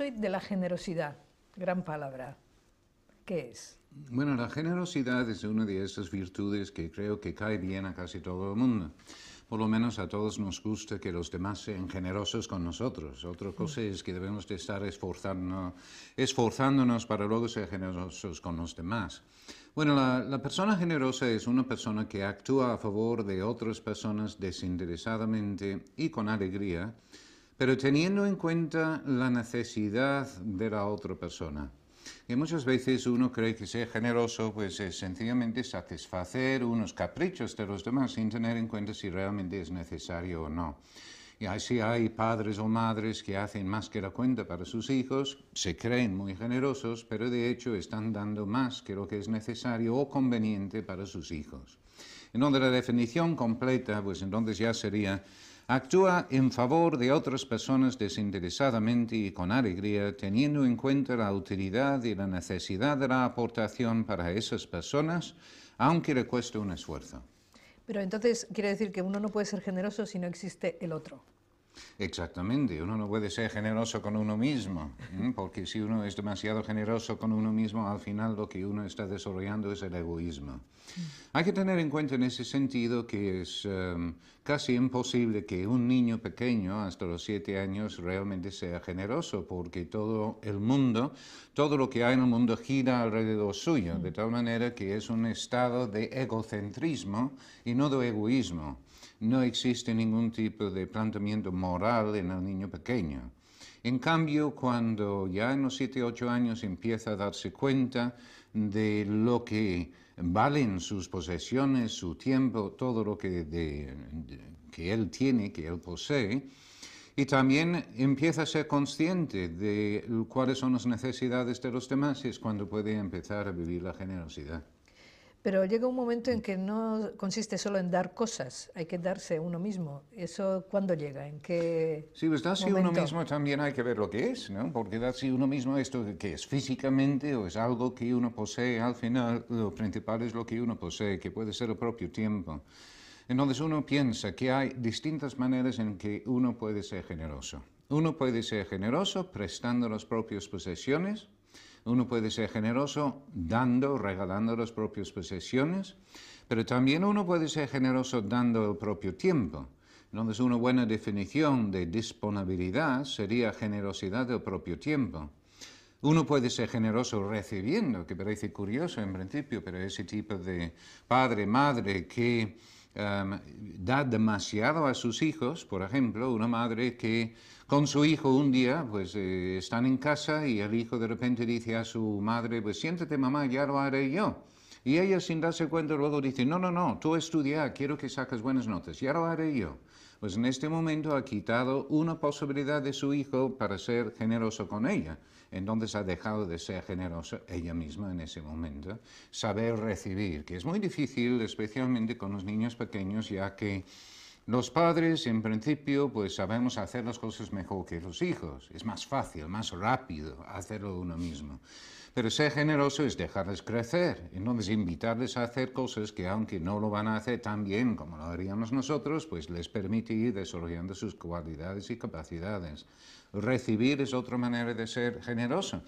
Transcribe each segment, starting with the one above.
hoy de la generosidad, gran palabra. ¿Qué es? Bueno, la generosidad es una de esas virtudes que creo que cae bien a casi todo el mundo. Por lo menos a todos nos gusta que los demás sean generosos con nosotros. Otra cosa es que debemos de estar esforzándonos, esforzándonos para luego ser generosos con los demás. Bueno, la, la, persona generosa es una persona que actúa a favor de otras personas desinteresadamente y con alegría, pero teniendo en cuenta la necesidad de la otra persona. Y muchas veces uno cree que ser generoso pues es sencillamente satisfacer unos caprichos de los demás sin tener en cuenta si realmente es necesario o no. Y así hay padres o madres que hacen más que la cuenta para sus hijos, se creen muy generosos, pero de hecho están dando más que lo que es necesario o conveniente para sus hijos. En donde la definición completa, pues entonces ya sería actúa en favor de otras personas desinteresadamente y con alegría, teniendo en cuenta la utilidad y la necesidad de la aportación para esas personas, aunque le cueste un esfuerzo. Pero entonces quiere decir que uno no puede ser generoso si no existe el otro. Exactamente, uno no puede ser generoso con uno mismo, porque si uno es demasiado generoso con uno mismo, al final lo que uno está desarrollando es el egoísmo. Hay que tener en cuenta en ese sentido que es em, casi imposible que un niño pequeño hasta los siete años realmente sea generoso, porque todo el mundo, todo lo que hay en el mundo gira alrededor suyo, de tal manera que es un estado de egocentrismo y no de egoísmo no existe ningún tipo de planteamiento moral en el niño pequeño. En cambio, cuando ya en los 7, 8 años empieza a darse cuenta de lo que valen sus posesiones, su tiempo, todo lo que, que él tiene, que él posee, y también empieza a ser consciente de cuáles son las necesidades de los demás, es cuando puede empezar a vivir la generosidad. Pero llega un momento en que no consiste solo en dar cosas, hay que darse uno mismo. ¿Eso cuándo llega? ¿En qué Sí, pues darse uno mismo también hay que ver lo que es, ¿no? Porque darse uno mismo esto que es físicamente o es algo que uno posee, al final lo principal es lo que uno posee, que puede ser el propio tiempo. Entonces uno piensa que hay distintas maneras en que uno puede ser generoso. Uno puede ser generoso prestando las propias posesiones, uno puede ser generoso dando, regalando las propias posesiones, pero también uno puede ser generoso dando el propio tiempo. Entonces, una buena definición de disponibilidad sería generosidad del propio tiempo. Uno puede ser generoso recibiendo, que parece curioso en principio, pero ese tipo de padre, madre que um, da demasiado a sus hijos, por ejemplo, una madre que con su hijo un día, pues eh, están en casa y el hijo de repente dice a su madre, pues siéntate mamá, ya lo haré yo. Y ella sin darse cuenta luego dice, no, no, no, tú estudia, quiero que saques buenas notas, ya lo haré yo. Pues en este momento ha quitado una posibilidad de su hijo para ser generoso con ella. Entonces ha dejado de ser generosa ella misma en ese momento. Saber recibir, que es muy difícil, especialmente con los niños pequeños, ya que los padres, en principio, pues sabemos hacer las cosas mejor que los hijos. Es más fácil, más rápido hacerlo uno mismo. Pero ser generoso es dejarles crecer, entonces invitarles a hacer cosas que aunque no lo van a hacer tan bien como lo haríamos nosotros, pues les permite ir desarrollando sus cualidades y capacidades. Recibir es otra manera de ser generoso.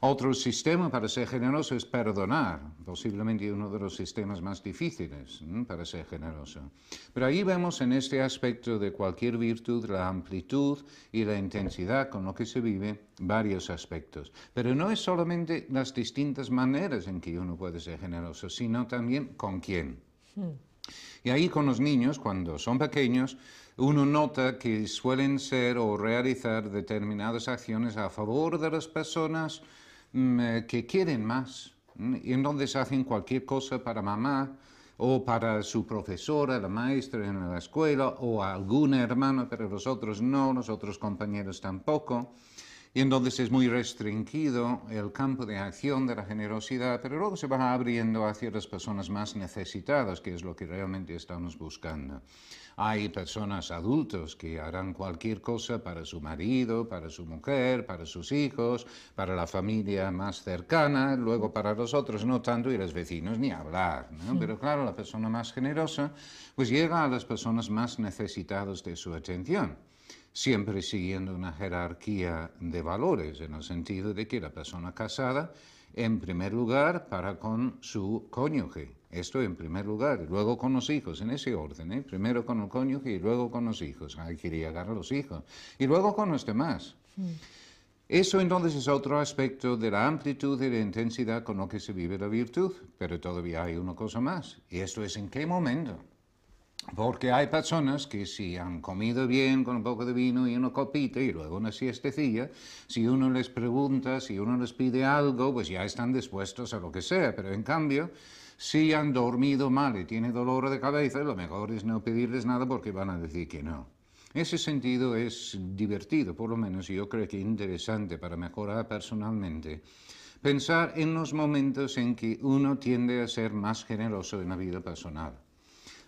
Otro sistema para ser generoso es perdonar, posiblemente uno de los sistemas más difíciles para ser generoso. Pero ahí vemos en este aspecto de cualquier virtud la amplitud y la intensidad con lo que se vive varios aspectos. Pero no es solamente las distintas maneras en que uno puede ser generoso, sino también con quién. Hmm. Y ahí con los niños, cuando son pequeños, uno nota que suelen ser o realizar determinadas acciones a favor de las personas que quieren más y entonces hacen cualquier cosa para mamá o para su profesora, la maestra en la escuela o a alguna hermana, pero los otros no, los otros compañeros tampoco. Y entonces es muy restringido el campo de acción de la generosidad, pero luego se va abriendo hacia las personas más necesitadas, que es lo que realmente estamos buscando. Hay personas adultos que harán cualquier cosa para su marido, para su mujer, para sus hijos, para la familia más cercana, luego para los otros no tanto y los vecinos ni hablar. Pero claro, la persona más generosa pues llega a las personas más necesitadas de su atención siempre siguiendo una jerarquía de valores, en el sentido de que la persona casada, en primer lugar, para con su cónyuge. Esto en primer lugar, luego con los hijos, en ese orden, ¿eh? primero con el cónyuge y luego con los hijos. Hay que llegar a los hijos. Y luego con los demás. Eso entonces es otro aspecto de la amplitud y la intensidad con lo que se vive la virtud, pero todavía hay una cosa más, y esto es en qué momento. Porque hay personas que si han comido bien con un poco de vino y una copita y luego una siestecilla, si uno les pregunta, si uno les pide algo, pues ya están dispuestos a lo que sea. Pero en cambio, si han dormido mal y tienen dolor de cabeza, lo mejor es no pedirles nada porque van a decir que no. Ese sentido es divertido, por lo menos yo creo que interesante para mejorar personalmente. Pensar en los momentos en que uno tiende a ser más generoso en la vida personal.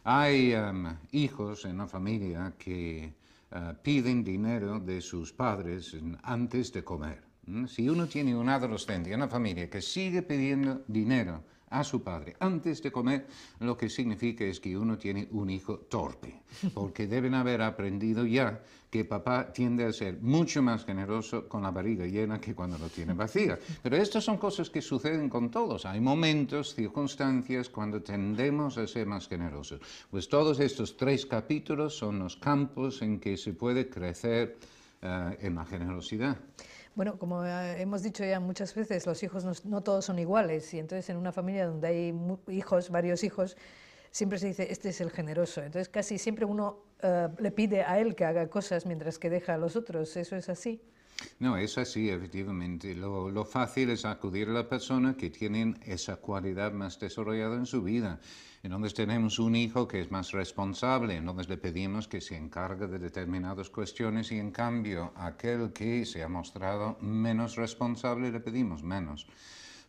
Hay um, hijos en la familia que uh, piden dinero de sus padres antes de comer. Si uno tiene un adolescente en la familia que sigue pidiendo dinero a su padre antes de comer, lo que significa es que uno tiene un hijo torpe, porque deben haber aprendido ya que papá tiende a ser mucho más generoso con la barriga llena que cuando lo tiene vacía. Pero estas son cosas que suceden con todos. Hay momentos, circunstancias cuando tendemos a ser más generosos. Pues todos estos tres capítulos son los campos en que se puede crecer uh, en la generosidad. Bueno, como eh, hemos dicho ya muchas veces, los hijos no, todos son iguales y entonces en una familia donde hay hijos, varios hijos, siempre se dice, este es el generoso. Entonces casi siempre uno uh, le pide a él que haga cosas mientras que deja a los otros. ¿Eso es así? No, es así, efectivamente. Lo, fácil es acudir a la persona que tiene esa cualidad más desarrollada en su vida. Entonces tenemos un hijo que es más responsable, entonces le pedimos que se encargue de determinadas cuestiones y en cambio aquel que se ha mostrado menos responsable le pedimos menos.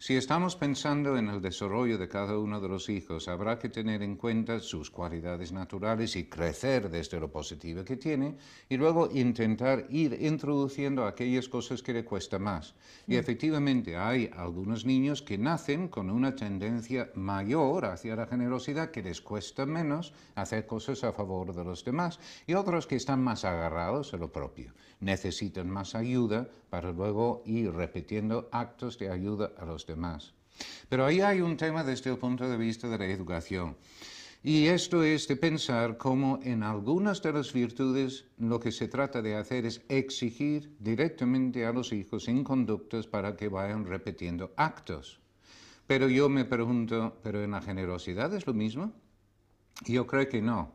Si estamos pensando en el desarrollo de cada uno de los hijos, habrá que tener en cuenta sus cualidades naturales y crecer desde lo positivo que tiene y luego intentar ir introduciendo aquellas cosas que le cuesta más. Y mm. efectivamente hay algunos niños que nacen con una tendencia mayor hacia la generosidad que les cuesta menos hacer cosas a favor de los demás y otros que están más agarrados a lo propio. Necesitan más ayuda para luego ir repitiendo actos de ayuda a los demás más. Pero ahí hay un tema desde el punto de vista de la educación. Y esto es de pensar cómo en algunas de las virtudes lo que se trata de hacer es exigir directamente a los hijos en conductas para que vayan repitiendo actos. Pero yo me pregunto, ¿pero en la generosidad es lo mismo? Yo creo que no.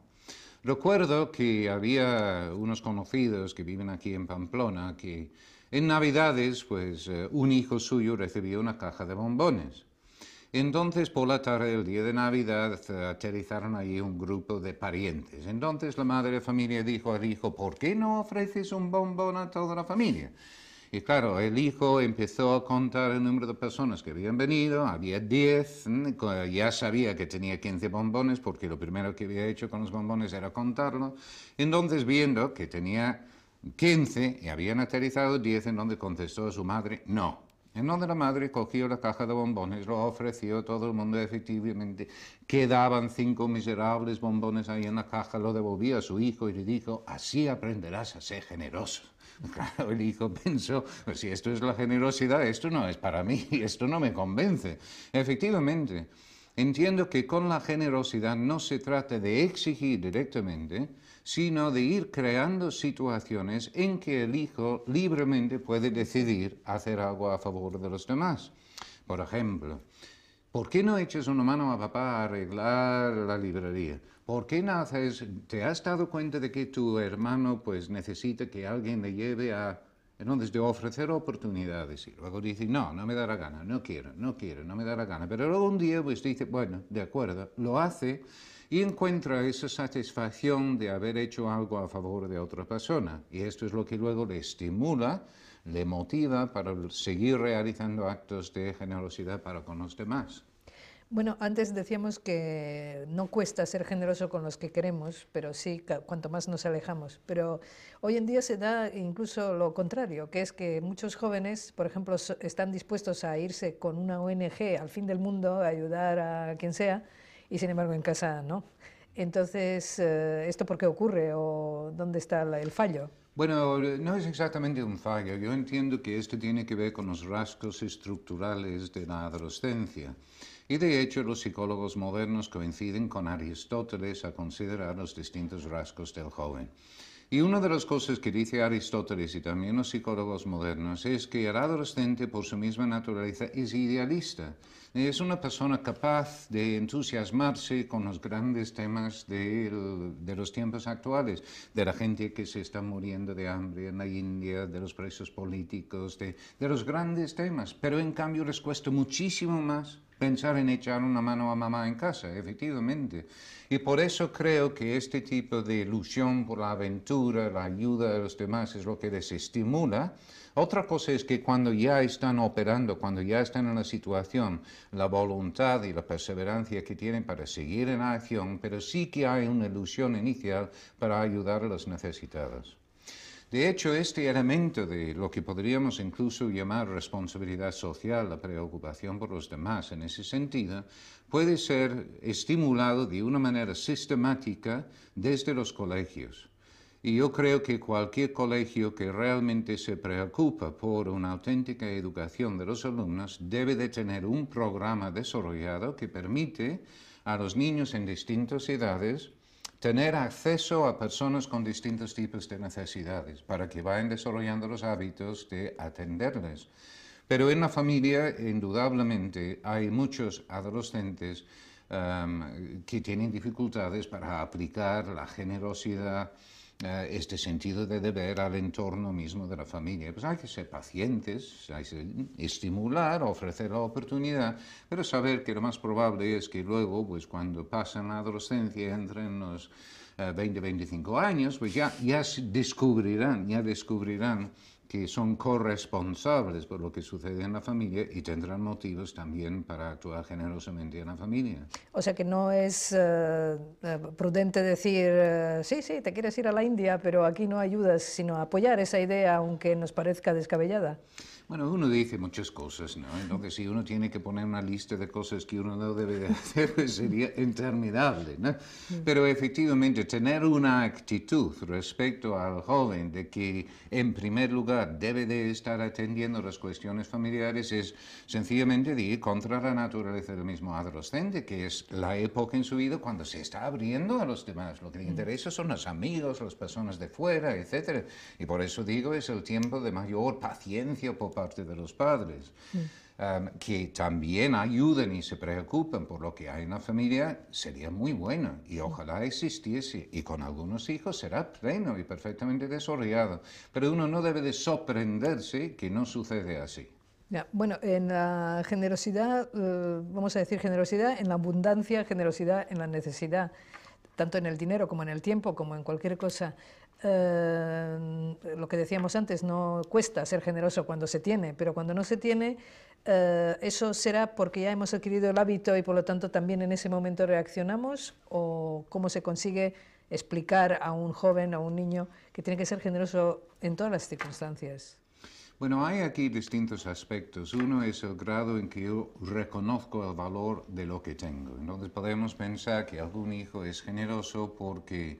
Recuerdo que había unos conocidos que viven aquí en Pamplona que en Navidades, pues eh, un hijo suyo recibió una caja de bombones. Entonces, por la tarde del día de Navidad, aterrizaron allí un grupo de parientes. Entonces, la madre de familia dijo al hijo, ¿por qué no ofreces un bombón a toda la familia? Y claro, el hijo empezó a contar el número de personas que habían venido, había 10, ya sabía que tenía 15 bombones porque lo primero que había hecho con los bombones era contarlo. Entonces, viendo que tenía 15 y habían aterrizado 10 en donde contestó a su madre no. En donde la madre cogió la caja de bombones, lo ofreció, todo el mundo efectivamente, quedaban cinco miserables bombones ahí en la caja, lo devolvió a su hijo y le dijo, así aprenderás a ser generoso. Claro, el hijo pensó, pues si esto es la generosidad, esto no es para mí, esto no me convence. Efectivamente, entiendo que con la generosidad no se trata de exigir directamente, sino de ir creando situaciones en que el hijo libremente puede decidir hacer algo a favor de los demás. Por ejemplo, ¿por qué no echas una mano a papá a arreglar la librería? ¿Por qué no haces, te has dado cuenta de que tu hermano pues necesita que alguien le lleve a... Entonces, de ofrecer oportunidades. Y luego dice, no, no me da la gana, no quiero, no quiero, no me da la gana. Pero luego un día pues dice, bueno, de acuerdo, lo hace y encuentra esa satisfacción de haber hecho algo a favor de otra persona. Y esto es lo que luego le estimula, le motiva para seguir realizando actos de generosidad para con los demás. Bueno, antes decíamos que no cuesta ser generoso con los que queremos, pero sí cuanto más nos alejamos. Pero hoy en día se da incluso lo contrario, que es que muchos jóvenes, por ejemplo, están dispuestos a irse con una ONG al fin del mundo, a ayudar a quien sea, y sin embargo en casa no. Entonces, eh, ¿esto por qué ocurre o dónde está el fallo? Bueno, no es exactamente un fallo. Yo entiendo que esto tiene que ver con los rasgos estructurales de la adolescencia. Y de hecho los psicólogos modernos coinciden con Aristóteles a considerar los distintos rasgos del joven. Y una de las cosas que dice Aristóteles y también los psicólogos modernos es que el adolescente por su misma naturaleza es idealista. Es una persona capaz de entusiasmarse con los grandes temas de, los tiempos actuales, de la gente que se está muriendo de hambre en la India, de los presos políticos, de, de los grandes temas. Pero en cambio les cuesta muchísimo más pensar en echar una mano a mamá en casa, efectivamente. Y por eso creo que este tipo de ilusión por la aventura, la ayuda de los demás es lo que les estimula. Otra cosa es que cuando ya están operando, cuando ya están en la situación, la voluntad y la perseverancia que tienen para seguir en acción, pero sí que hay una ilusión inicial para ayudar a los necesitados. De hecho, este elemento de lo que podríamos incluso llamar responsabilidad social, la preocupación por los demás en ese sentido, puede ser estimulado de una manera sistemática desde los colegios. Y yo creo que cualquier colegio que realmente se preocupa por una auténtica educación de los alumnos debe de tener un programa desarrollado que permite a los niños en distintas edades tener acceso a personas con distintos tipos de necesidades para que vayan desarrollando los hábitos de atenderles. Pero en la familia, indudablemente, hay muchos adolescentes um, que tienen dificultades para aplicar la generosidad, eh, este sentido de deber al entorno mismo de la familia. Pues hay que ser pacientes, hay que estimular, ofrecer la oportunidad, pero saber que lo más probable es que luego, pues cuando pasan la adolescencia, entren los 20, eh, 25 años, pues ya, ya descubrirán, ya descubrirán que son corresponsables por lo que sucede en la familia y tendrán motivos también para actuar generosamente en la familia. O sea que no es eh, eh, prudente decir, eh, sí, sí, te quieres ir a la India, pero aquí no ayudas, sino apoyar esa idea aunque nos parezca descabellada. Bueno, uno dice muchas cosas, ¿no? Entonces, si uno tiene que poner una lista de cosas que uno no debe de hacer, pues sería interminable, ¿no? Pero efectivamente, tener una actitud respecto al joven de que, en primer lugar, debe de estar atendiendo las cuestiones familiares es sencillamente de ir contra la naturaleza del mismo adolescente, que es la época en su vida cuando se está abriendo a los demás. Lo que le interesa son los amigos, las personas de fuera, etc. Y por eso digo, es el tiempo de mayor paciencia por parte de los padres, um, que también ayuden y se preocupen por lo que hay en la familia, sería muy bueno y ojalá existiese. Y con algunos hijos será pleno y perfectamente desarrollado. Pero uno no debe de sorprenderse que no sucede así. bueno, en la generosidad, eh, vamos a decir generosidad, en la abundancia, generosidad en la necesidad, tanto en el dinero como en el tiempo, como en cualquier cosa. Eh, lo que decíamos antes, no cuesta ser generoso cuando se tiene, pero cuando no se tiene, eh, eso será porque ya hemos adquirido el hábito y por lo tanto también en ese momento reaccionamos o cómo se consigue explicar a un joven, a un niño, que tiene que ser generoso en todas las circunstancias. Bueno, hay aquí distintos aspectos. Uno es el grado en que yo reconozco el valor de lo que tengo. Entonces podemos pensar que algún hijo es generoso porque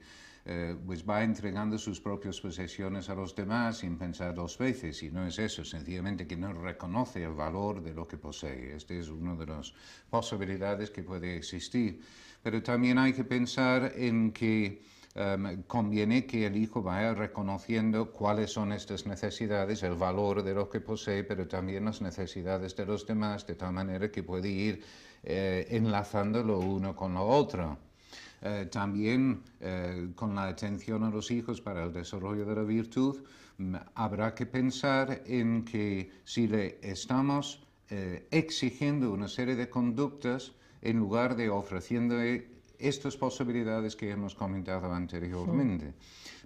eh, pues va entregando sus propias posesiones a los demás sin pensar dos veces. Y no es eso, sencillamente que no reconoce el valor de lo que posee. Esta es una de las posibilidades que puede existir. Pero también hay que pensar en que em, conviene que el hijo vaya reconociendo cuáles son estas necesidades, el valor de lo que posee, pero también las necesidades de los demás, de tal manera que puede ir eh, enlazando lo uno con lo otro. Eh, también eh, con la atención a los hijos para el desarrollo de la virtud, mm, habrá que pensar en que si le estamos eh, exigiendo una serie de conductas en lugar de ofreciendo estas posibilidades que hemos comentado anteriormente.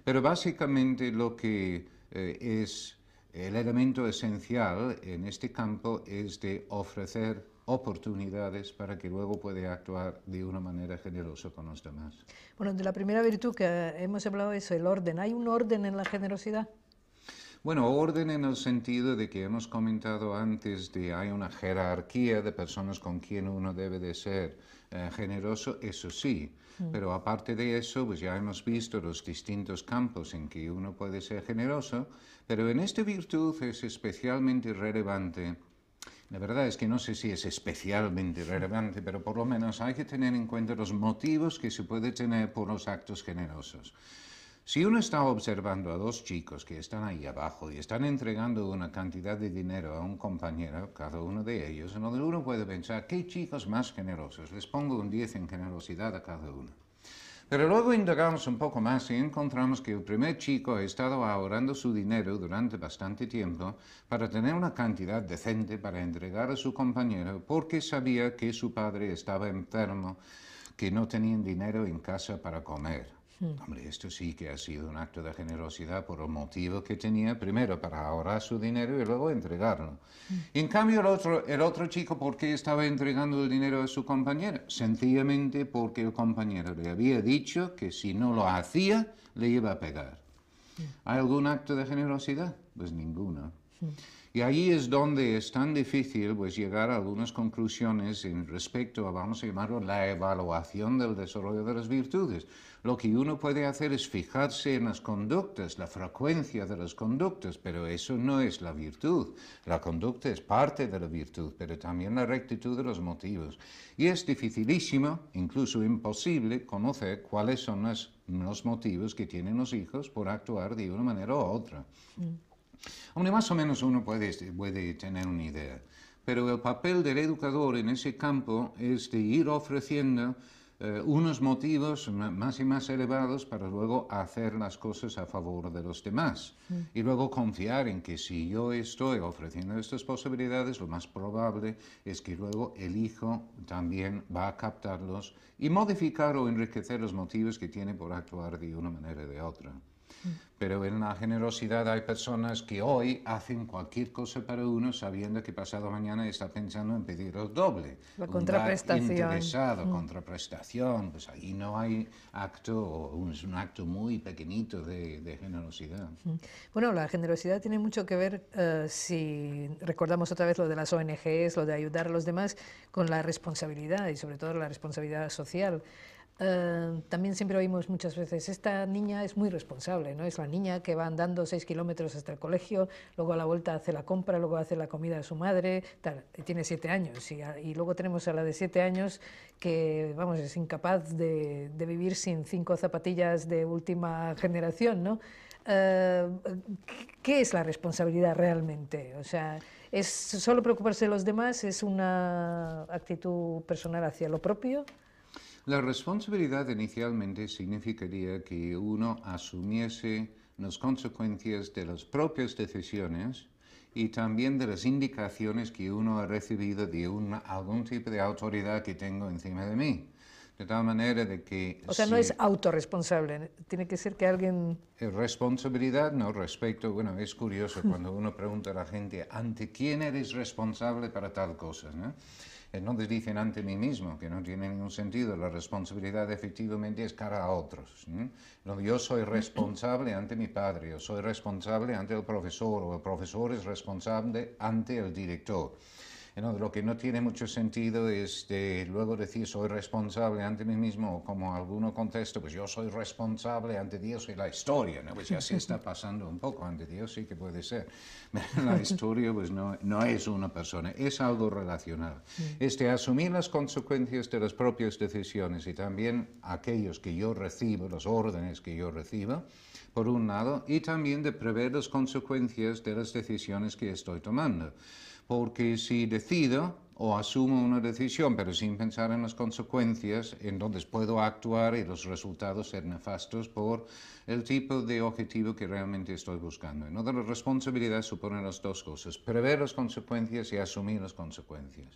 Pero básicamente lo que es el elemento esencial en este campo es de ofrecer oportunidades para que luego pueda actuar de una manera generosa con los demás. Bueno, de la primera virtud que hemos hablado es el orden. ¿Hay un orden en la generosidad? Bueno, orden en el sentido de que hemos comentado antes de hay una jerarquía de personas con quien uno debe de ser eh, generoso, eso sí. Pero aparte de eso, pues ya hemos visto los distintos campos en que uno puede ser generoso, pero en esta virtud es especialmente relevante. La verdad es que no sé si es especialmente relevante, pero por lo menos hay que tener en cuenta los motivos que se puede tener por los actos generosos. Si uno está observando a dos chicos que están ahí abajo y están entregando una cantidad de dinero a un compañero, cada uno de ellos, uno puede pensar, ¿qué chicos más generosos? Les pongo un 10 en generosidad a cada uno. Pero luego indagamos un poco más y encontramos que el primer chico ha estado ahorrando su dinero durante bastante tiempo para tener una cantidad decente para entregar a su compañero porque sabía que su padre estaba enfermo, que no tenían dinero en casa para comer. Mm. Hombre, esto sí que ha sido un acto de generosidad por el motivo que tenía, primero para ahorrar su dinero y luego entregarlo. Mm. en cambio, el otro, el otro chico, ¿por qué estaba entregando el dinero a su compañero? Sencillamente porque el compañero le había dicho que si no lo hacía, le iba a pegar. Mm. ¿Hay algún acto de generosidad? Pues ninguno. Y ahí es donde es tan difícil pues, llegar a algunas conclusiones en respecto a, vamos a llamarlo, la evaluación del desarrollo de las virtudes. Lo que uno puede hacer es fijarse en las conductas, la frecuencia de las conductas, pero eso no es la virtud. La conducta es parte de la virtud, pero también la rectitud de los motivos. Y es dificilísimo, incluso imposible, conocer cuáles son los motivos que tienen los hijos por actuar de una manera u otra. Mm. Hombre, más o menos uno puede, puede tener una idea, pero el papel del educador en ese campo es de ir ofreciendo eh, unos motivos más y más elevados para luego hacer las cosas a favor de los demás. Mm. Y luego confiar en que si yo estoy ofreciendo estas posibilidades, lo más probable es que luego el hijo también va a captarlos y modificar o enriquecer los motivos que tiene por actuar de una manera o de otra. Pero en la generosidad hay personas que hoy hacen cualquier cosa para uno sabiendo que pasado mañana está pensando en pedir el doble. La contraprestación. interesado, mm. contraprestación. Pues ahí no hay acto, es un acto muy pequeñito de, generosidad. Mm. Bueno, la generosidad tiene mucho que ver, eh, si recordamos otra vez lo de las ONGs, lo de ayudar a los demás, con la responsabilidad y sobre todo la responsabilidad social. Eh, también siempre oímos muchas veces, esta niña es muy responsable, ¿no? Es la niña que va andando seis kilómetros hasta el colegio, luego a la vuelta hace la compra, luego hace la comida de su madre, tal, tiene siete años. Y, luego tenemos a la de siete años que, vamos, es incapaz de, vivir sin cinco zapatillas de última generación, ¿no? Eh, ¿Qué es la responsabilidad realmente? O sea, ¿es solo preocuparse de los demás? ¿Es una actitud personal hacia lo propio? La responsabilidad inicialmente significaría que uno asumiese las consecuencias de las propias decisiones y también de las indicaciones que uno ha recibido de algún tipo de autoridad que tengo encima de mí. De tal manera de que... O sea, no es autorresponsable, tiene que ser que alguien... Responsabilidad, no, respecto, bueno, es curioso cuando uno pregunta a la gente, ¿ante quién eres responsable para tal cosa? ¿no? Entonces dicen ante mí mismo, que no tiene ningún sentido. La responsabilidad efectivamente es cara a otros. yo soy responsable ante mi padre, yo soy responsable ante el profesor, o el profesor es responsable ante el director lo que no tiene mucho sentido es de luego decir soy responsable ante mí mismo, o como alguno contesta, pues yo soy responsable ante Dios y la historia, ¿no? Pues ya se está pasando un poco ante Dios, sí que puede ser. La historia pues no, no es una persona, es algo relacional. Es de asumir las consecuencias de las propias decisiones y también aquellos que yo recibo, los órdenes que yo recibo, por un lado, y también de prever las consecuencias de las decisiones que estoy tomando porque si decido o asumo una decisión pero sin pensar en las consecuencias, entonces puedo actuar y los resultados ser nefastos por el tipo de objetivo que realmente estoy buscando. De la responsabilidad supone las dos cosas, prever las consecuencias y asumir las consecuencias.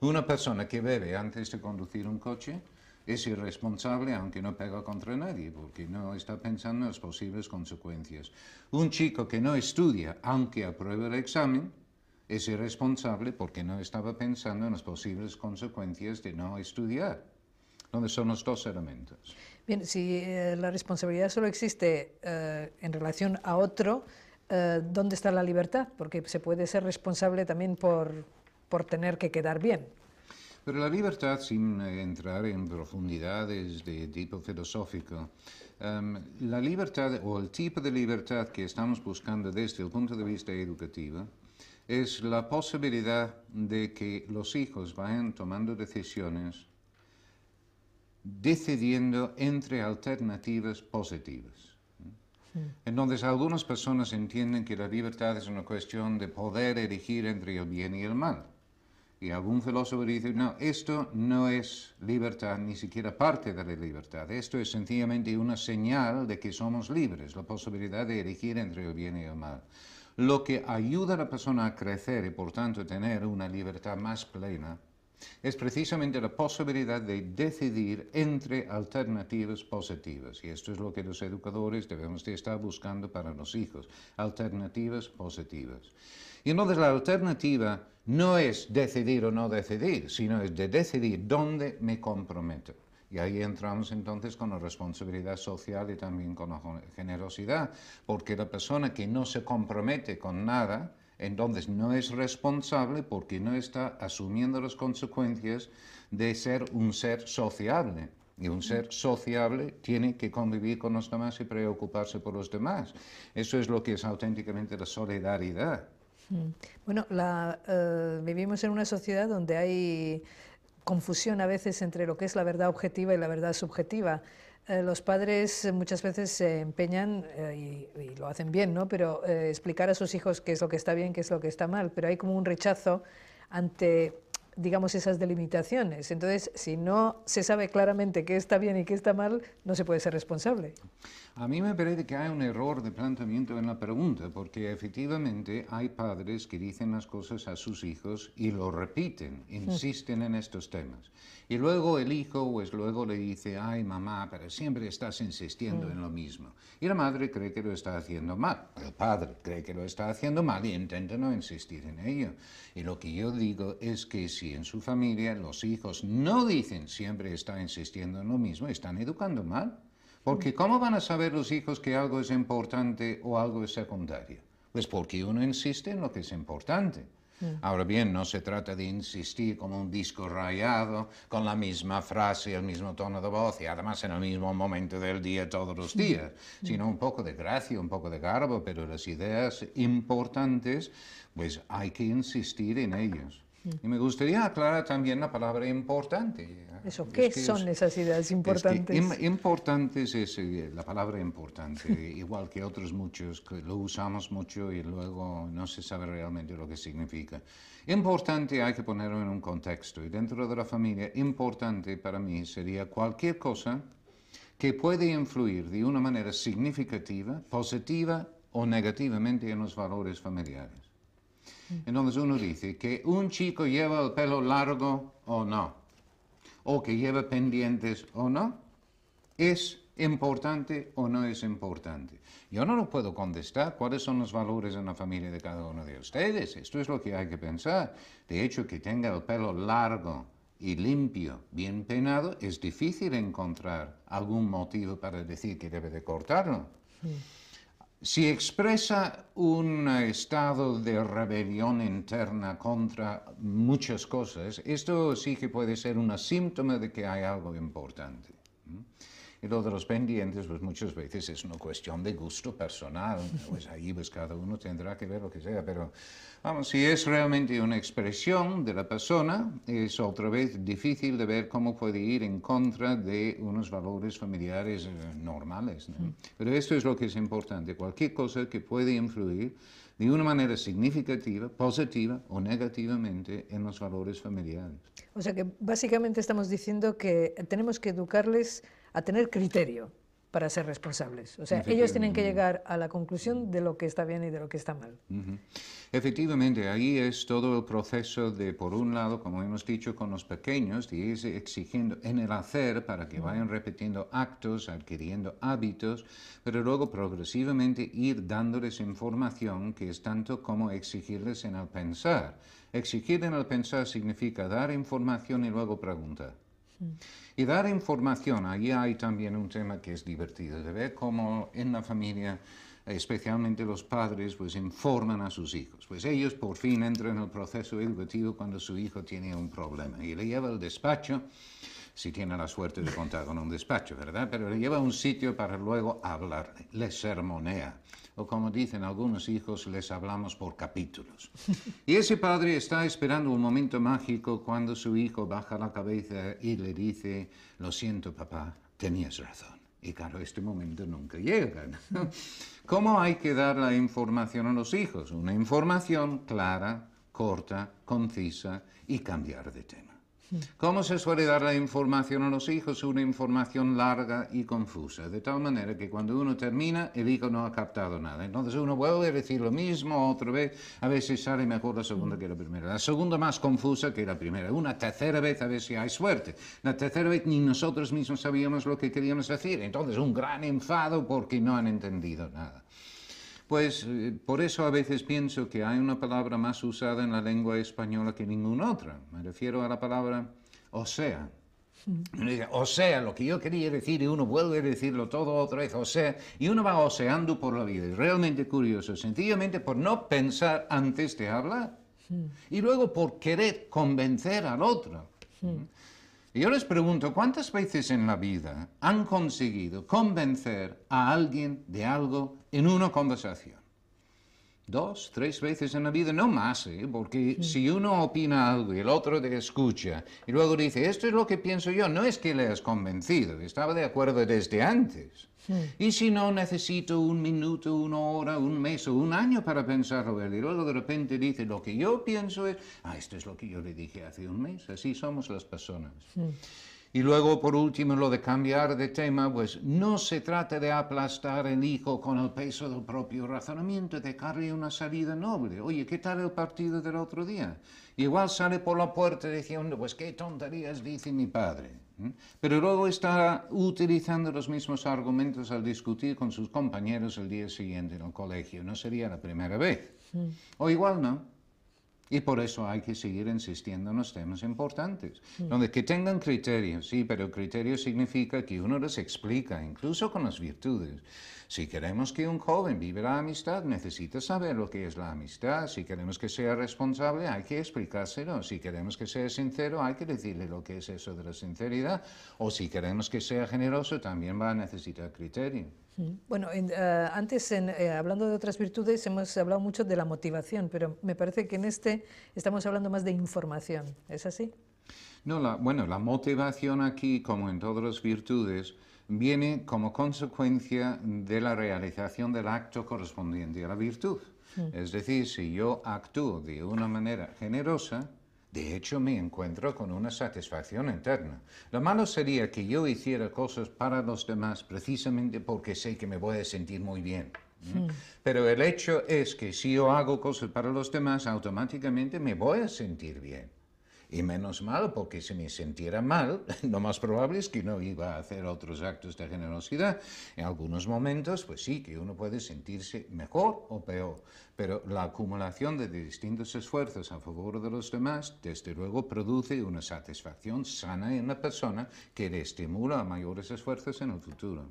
Una persona que bebe antes de conducir un coche es irresponsable aunque no pega contra nadie, porque no está pensando en las posibles consecuencias. Un chico que no estudia aunque apruebe el examen es irresponsable porque no estaba pensando en las posibles consecuencias de no estudiar. ¿Dónde son los dos elementos? Bien, si eh, la responsabilidad solo existe eh, en relación a otro, eh, ¿dónde está la libertad? Porque se puede ser responsable también por, por tener que quedar bien. Pero la libertad, sin entrar en profundidades de tipo filosófico, em, la libertad o el tipo de libertad que estamos buscando desde el punto de vista educativo es la posibilidad de que los hijos vayan tomando decisiones decidiendo entre alternativas positivas. Entonces, algunas personas entienden que la libertad es una cuestión de poder elegir entre el bien y el mal. Y algún filósofo dice, no, esto no es libertad, ni siquiera parte de la libertad. Esto es sencillamente una señal de que somos libres, la posibilidad de elegir entre el bien y el mal. Lo que ayuda a la persona a crecer y por tanto tener una libertad más plena es precisamente la posibilidad de decidir entre alternativas positivas. Y esto es lo que los educadores debemos de estar buscando para los hijos, alternativas positivas. Y entonces la alternativa no es decidir o no decidir, sino es de decidir dónde me comprometo. Y ahí entramos entonces con la responsabilidad social y también con la generosidad, porque la persona que no se compromete con nada, entonces no es responsable porque no está asumiendo las consecuencias de ser un ser sociable. Y un ser sociable tiene que convivir con los demás y preocuparse por los demás. Eso es lo que es auténticamente la solidaridad. Bueno, eh, vivimos en una sociedad donde hay confusión a veces entre lo que es la verdad objetiva y la verdad subjetiva. Eh, los padres muchas veces se empeñan, eh, y, lo hacen bien, ¿no? pero eh, explicar a sus hijos qué es lo que está bien, qué es lo que está mal, pero hay como un rechazo ante digamos, esas delimitaciones. Entonces, si no se sabe claramente qué está bien y qué está mal, no se puede ser responsable. A mí me parece que hay un error de planteamiento en la pregunta, porque efectivamente hay padres que dicen las cosas a sus hijos y lo repiten, insisten en estos temas. Y luego el hijo, pues luego le dice, ay mamá, pero siempre estás insistiendo en lo mismo. Y la madre cree que lo está haciendo mal, el padre cree que lo está haciendo mal y intenta no insistir en ello. Y lo que yo digo es que si en su familia los hijos no dicen siempre está insistiendo en lo mismo, están educando mal. Porque ¿cómo van a saber los hijos que algo es importante o algo es secundario? Pues porque uno insiste en lo que es importante. Mm. Ahora bien, no se trata de insistir como un disco rayado, con la misma frase el mismo tono de voz, y además en el mismo momento del día todos los días, mm. sino un poco de gracia, un poco de garbo, pero las ideas importantes, pues hay que insistir en ellos. Y me gustaría aclarar también la palabra importante. Eso, ¿qué son esas ideas importantes? importantes es eh, la palabra importante, igual que otros muchos que lo usamos mucho y luego no se sabe realmente lo que significa. Importante hay que ponerlo en un contexto y dentro de la familia, importante para mí sería cualquier cosa que puede influir de una manera significativa, positiva o negativamente en los valores familiares. Entonces uno dice que un chico lleva el pelo largo o no, o que lleva pendientes o no, es importante o no es importante. Yo no lo puedo contestar cuáles son los valores en la familia de cada uno de ustedes. Esto es lo que hay que pensar. De hecho, que tenga el pelo largo y limpio, bien peinado, es difícil encontrar algún motivo para decir que debe de cortarlo. Si expresa un estado de rebelión interna contra muchas cosas, esto sí que puede ser un síntoma de que hay algo importante. Y lo de los pendientes, pues muchas veces es una cuestión de gusto personal, pues ahí pues cada uno tendrá que ver lo que sea, pero vamos, si es realmente una expresión de la persona, es otra vez difícil de ver cómo puede ir en contra de unos valores familiares eh, normales. Mm. Pero esto es lo que es importante, cualquier cosa que puede influir de una manera significativa, positiva o negativamente en los valores familiares. O sea que básicamente estamos diciendo que tenemos que educarles a tener criterio para ser responsables. O sea, ellos tienen que llegar a la conclusión de lo que está bien y de lo que está mal. Efectivamente, ahí es todo el proceso de, por un lado, como hemos dicho con los pequeños, de ir exigiendo en el hacer para que vayan repitiendo actos, adquiriendo hábitos, pero luego progresivamente ir dándoles información que es tanto como exigirles en el pensar. Exigir en el pensar significa dar información y luego preguntar. Y dar información, ahí hay también un tema que es divertido, de ver cómo en la familia especialmente los padres, pues informan a sus hijos. Pues ellos por fin entran en el proceso educativo cuando su hijo tiene un problema y le lleva al despacho, si tiene la suerte de contar con un despacho, ¿verdad? Pero le lleva a un sitio para luego hablarle, le sermonea. O como dicen algunos hijos, les hablamos por capítulos. Y ese padre está esperando un momento mágico cuando su hijo baja la cabeza y le dice, lo siento papá, tenías razón. Y claro, este momento nunca llega. ¿Cómo hay que dar la información a los hijos? Una información clara, corta, concisa y cambiar de tema. ¿Cómo se suele dar la información a los hijos? Una información larga y confusa, de tal manera que cuando uno termina, el hijo no ha captado nada. Entonces uno vuelve a decir lo mismo otra vez, a veces sale mejor la segunda que la primera. La segunda más confusa que la primera. Una tercera vez a ver si hay suerte. La tercera vez ni nosotros mismos sabíamos lo que queríamos decir. Entonces un gran enfado porque no han entendido nada. Pues eh, por eso a veces pienso que hay una palabra más usada en la lengua española que ninguna otra. Me refiero a la palabra o sea. O sea, lo que yo quería decir y uno vuelve a decirlo todo otra vez, o sea, y uno va oseando por la vida. Es realmente curioso, sencillamente por no pensar antes de hablar y luego por querer convencer al otro. Y yo les pregunto, ¿cuántas veces en la vida han conseguido convencer a alguien de algo en una conversación? Dos, tres veces en la vida, no más, ¿eh? porque si uno opina algo y el otro te escucha y luego dice, esto es lo que pienso yo, no es que le has convencido, estaba de acuerdo desde antes. Y si no, necesito un minuto, una hora, un mes o un año para pensarlo y luego de repente dice, lo que yo pienso es, ah, esto es lo que yo le dije hace un mes, así somos las personas. Y luego, por último, lo de cambiar de tema, pues no se trata de aplastar el hijo con el peso del propio razonamiento, de darle una salida noble. Oye, ¿qué tal el partido del otro día? Igual sale por la puerta diciendo, pues qué tonterías dice mi padre. Pero luego está utilizando los mismos argumentos al discutir con sus compañeros el día siguiente en el colegio. No sería la primera vez. O igual no. Y por eso hay que seguir insistiendo en los temas importantes, donde que tengan criterios, sí, pero criterio significa que uno los explica, incluso con las virtudes. Si queremos que un joven viva la amistad, necesita saber lo que es la amistad. Si queremos que sea responsable, hay que explicárselo. Si queremos que sea sincero, hay que decirle lo que es eso de la sinceridad. O si queremos que sea generoso, también va a necesitar criterio. Bueno, eh, antes, eh, hablando de otras virtudes, hemos hablado mucho de la motivación, pero me parece que en este estamos hablando más de información. ¿Es así? No, la, bueno, la motivación aquí, como en todas las virtudes, viene como consecuencia de la realización del acto correspondiente a la virtud. Mm. Es decir, si yo actúo de una manera generosa, de hecho me encuentro con una satisfacción interna. Lo malo sería que yo hiciera cosas para los demás precisamente porque sé que me voy a sentir muy bien. Pero el hecho es que si yo hago cosas para los demás, automáticamente me voy a sentir bien. Y menos mal, porque si me sintiera mal, lo más probable es que no iba a hacer otros actos de generosidad. En algunos momentos, pues sí, que uno puede sentirse mejor o peor, pero la acumulación de distintos esfuerzos a favor de los demás, desde luego, produce una satisfacción sana en la persona que le estimula a mayores esfuerzos en el futuro.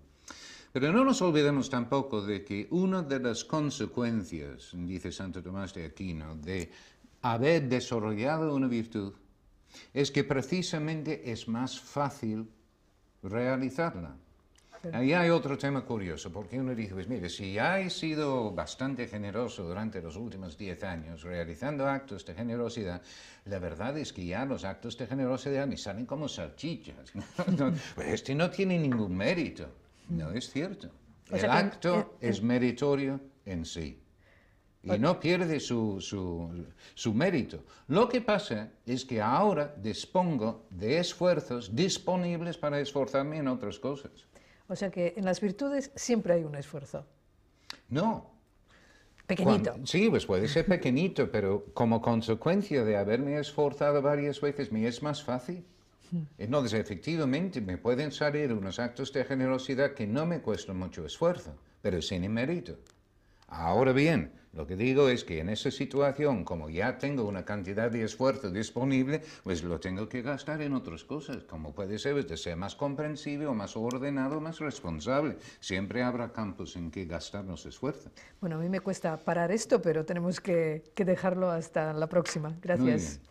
Pero no nos olvidemos tampoco de que una de las consecuencias, dice Santo Tomás de Aquino, de haber desarrollado una virtud es que precisamente es más fácil realizarla. Ahí hay otro tema curioso, porque uno dice, pues mire, si ya he sido bastante generoso durante los últimos 10 años realizando actos de generosidad, la verdad es que ya los actos de generosidad me salen como salchichas. pues este no tiene ningún mérito. No es cierto. El acto eh, es meritorio en sí y no pierde su, su, mérito. Lo que pasa es que ahora dispongo de esfuerzos disponibles para esforzarme en otras cosas. O sea que en las virtudes siempre hay un esfuerzo. No. Pequeñito. sí, pues puede ser pequeñito, pero como consecuencia de haberme esforzado varias veces me es más fácil. Hmm. Entonces, efectivamente, me pueden salir unos actos de generosidad que no me cuestan mucho esfuerzo, pero sin mérito. Ahora bien, lo que digo es que en esa situación, como ya tengo una cantidad de esfuerzo disponible, pues lo tengo que gastar en otras cosas, como puede ser de ser más comprensible o más ordenado, más responsable. Siempre habrá campos en que gastarnos esfuerzo. Bueno, a mí me cuesta parar esto, pero tenemos que, que dejarlo hasta la próxima. Gracias.